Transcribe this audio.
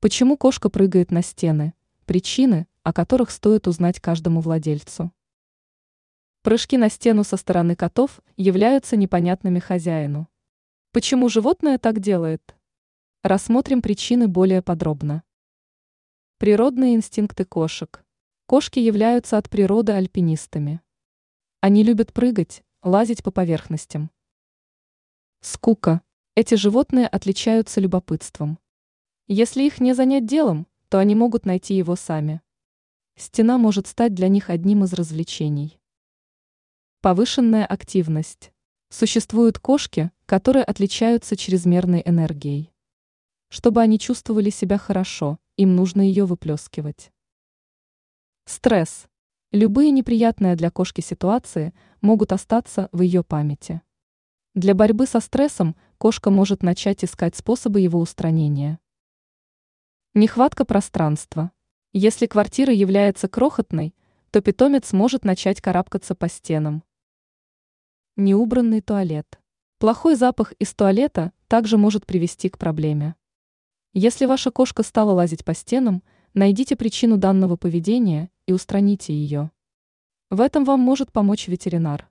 Почему кошка прыгает на стены? Причины, о которых стоит узнать каждому владельцу. Прыжки на стену со стороны котов являются непонятными хозяину. Почему животное так делает? Рассмотрим причины более подробно. Природные инстинкты кошек. Кошки являются от природы альпинистами. Они любят прыгать, лазить по поверхностям. Скука. Эти животные отличаются любопытством. Если их не занять делом, то они могут найти его сами. Стена может стать для них одним из развлечений. Повышенная активность. Существуют кошки, которые отличаются чрезмерной энергией. Чтобы они чувствовали себя хорошо, им нужно ее выплескивать. Стресс. Любые неприятные для кошки ситуации могут остаться в ее памяти. Для борьбы со стрессом кошка может начать искать способы его устранения. Нехватка пространства. Если квартира является крохотной, то питомец может начать карабкаться по стенам. Неубранный туалет. Плохой запах из туалета также может привести к проблеме. Если ваша кошка стала лазить по стенам, найдите причину данного поведения и устраните ее. В этом вам может помочь ветеринар.